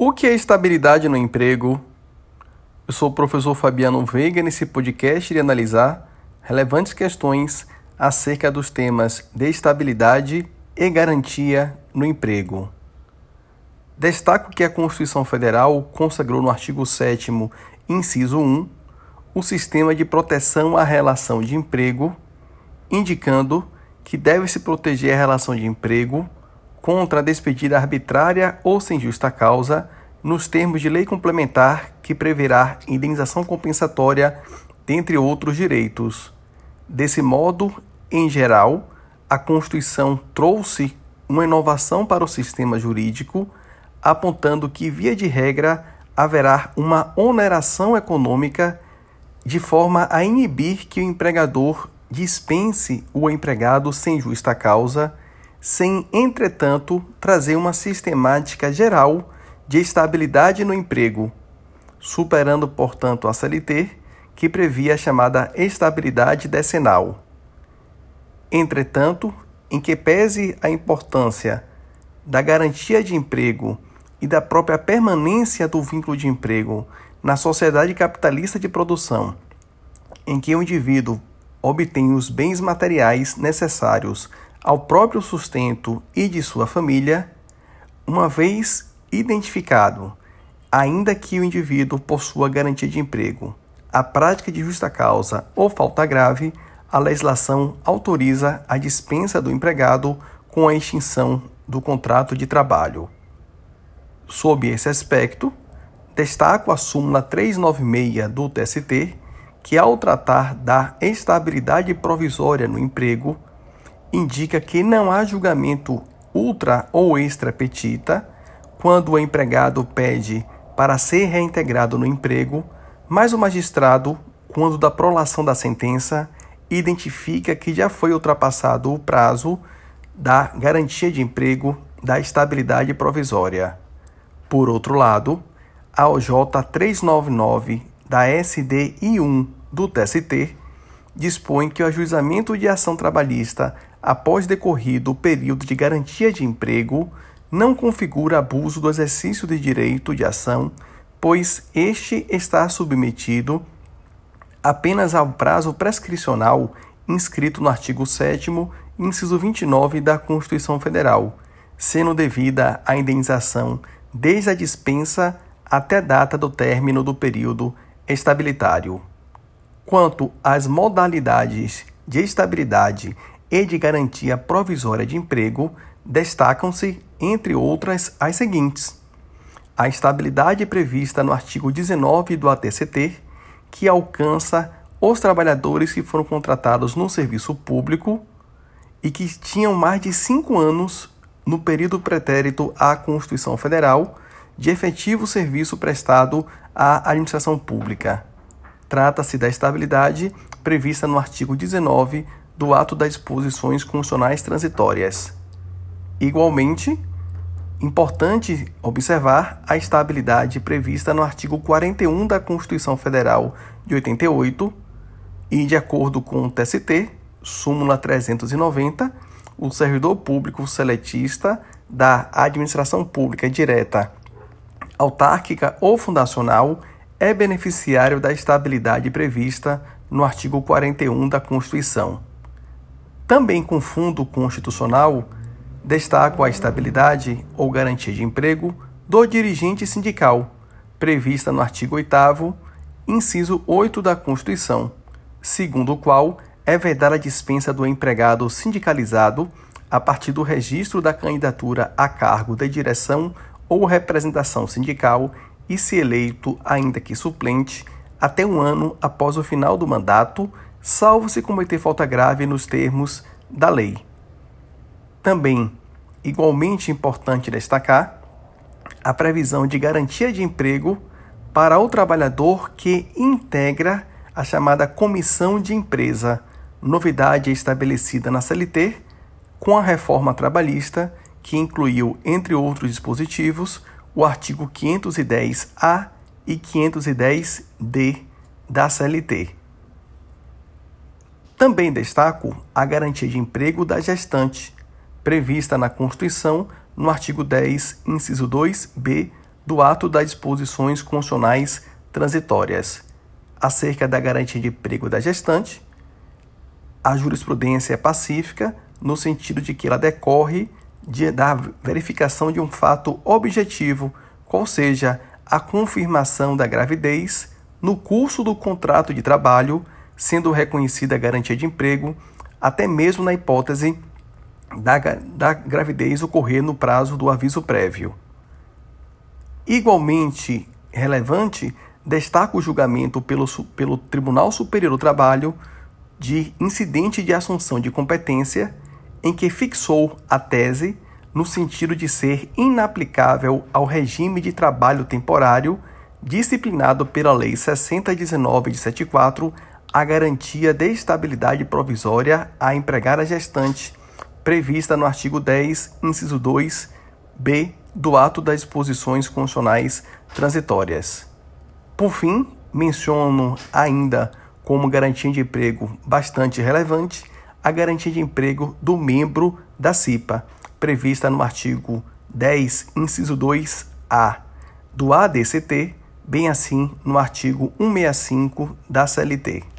O que é estabilidade no emprego? Eu sou o professor Fabiano Veiga. Nesse podcast irei analisar relevantes questões acerca dos temas de estabilidade e garantia no emprego. Destaco que a Constituição Federal consagrou no artigo 7, inciso 1, o sistema de proteção à relação de emprego, indicando que deve-se proteger a relação de emprego contra a despedida arbitrária ou sem justa causa, nos termos de lei complementar que preverá indenização compensatória, dentre outros direitos. Desse modo, em geral, a Constituição trouxe uma inovação para o sistema jurídico, apontando que, via de regra, haverá uma oneração econômica de forma a inibir que o empregador dispense o empregado sem justa causa sem, entretanto, trazer uma sistemática geral de estabilidade no emprego, superando, portanto, a CLT, que previa a chamada estabilidade decenal. Entretanto, em que pese a importância da garantia de emprego e da própria permanência do vínculo de emprego na sociedade capitalista de produção, em que o indivíduo obtém os bens materiais necessários ao próprio sustento e de sua família, uma vez identificado, ainda que o indivíduo possua garantia de emprego, a prática de justa causa ou falta grave, a legislação autoriza a dispensa do empregado com a extinção do contrato de trabalho. Sob esse aspecto, destaco a súmula 396 do TST, que ao tratar da estabilidade provisória no emprego, indica que não há julgamento ultra ou extra petita quando o empregado pede para ser reintegrado no emprego, mas o magistrado, quando da prolação da sentença, identifica que já foi ultrapassado o prazo da garantia de emprego da estabilidade provisória. Por outro lado, a OJ 399 da SDI1 do TST dispõe que o ajuizamento de ação trabalhista após decorrido o período de garantia de emprego, não configura abuso do exercício de direito de ação, pois este está submetido apenas ao prazo prescricional inscrito no artigo 7 inciso 29 da Constituição Federal, sendo devida a indenização desde a dispensa até a data do término do período estabilitário. Quanto às modalidades de estabilidade e de garantia provisória de emprego, destacam-se, entre outras, as seguintes: a estabilidade prevista no artigo 19 do ATCT, que alcança os trabalhadores que foram contratados no serviço público e que tinham mais de cinco anos no período pretérito à Constituição Federal de efetivo serviço prestado à administração pública. Trata-se da estabilidade prevista no artigo 19 do ato das disposições constitucionais transitórias. Igualmente, importante observar a estabilidade prevista no artigo 41 da Constituição Federal de 88 e, de acordo com o TST, súmula 390, o servidor público seletista da administração pública direta, autárquica ou fundacional é beneficiário da estabilidade prevista no artigo 41 da Constituição. Também com fundo constitucional, destaco a estabilidade ou garantia de emprego do dirigente sindical, prevista no artigo 8, inciso 8 da Constituição, segundo o qual é vedada a dispensa do empregado sindicalizado a partir do registro da candidatura a cargo de direção ou representação sindical e, se eleito, ainda que suplente, até um ano após o final do mandato salvo se cometer falta grave nos termos da lei. Também, igualmente importante destacar, a previsão de garantia de emprego para o trabalhador que integra a chamada comissão de empresa, novidade estabelecida na CLT com a reforma trabalhista, que incluiu, entre outros dispositivos, o artigo 510-A e 510-D da CLT. Também destaco a garantia de emprego da gestante, prevista na Constituição no artigo 10, inciso 2b do ato das disposições constitucionais transitórias acerca da garantia de emprego da gestante, a jurisprudência é pacífica no sentido de que ela decorre de, da verificação de um fato objetivo, qual seja a confirmação da gravidez no curso do contrato de trabalho, sendo reconhecida a garantia de emprego, até mesmo na hipótese da, da gravidez ocorrer no prazo do aviso prévio. Igualmente relevante, destaca o julgamento pelo, pelo Tribunal Superior do Trabalho de incidente de assunção de competência, em que fixou a tese no sentido de ser inaplicável ao regime de trabalho temporário disciplinado pela Lei 6019 de 74 a garantia de estabilidade provisória à empregada gestante, prevista no artigo 10, inciso 2, b do ato das disposições constitucionais transitórias. Por fim, menciono ainda como garantia de emprego bastante relevante a garantia de emprego do membro da CIPA, prevista no artigo 10, inciso 2A do ADCT, bem assim no artigo 165 da CLT.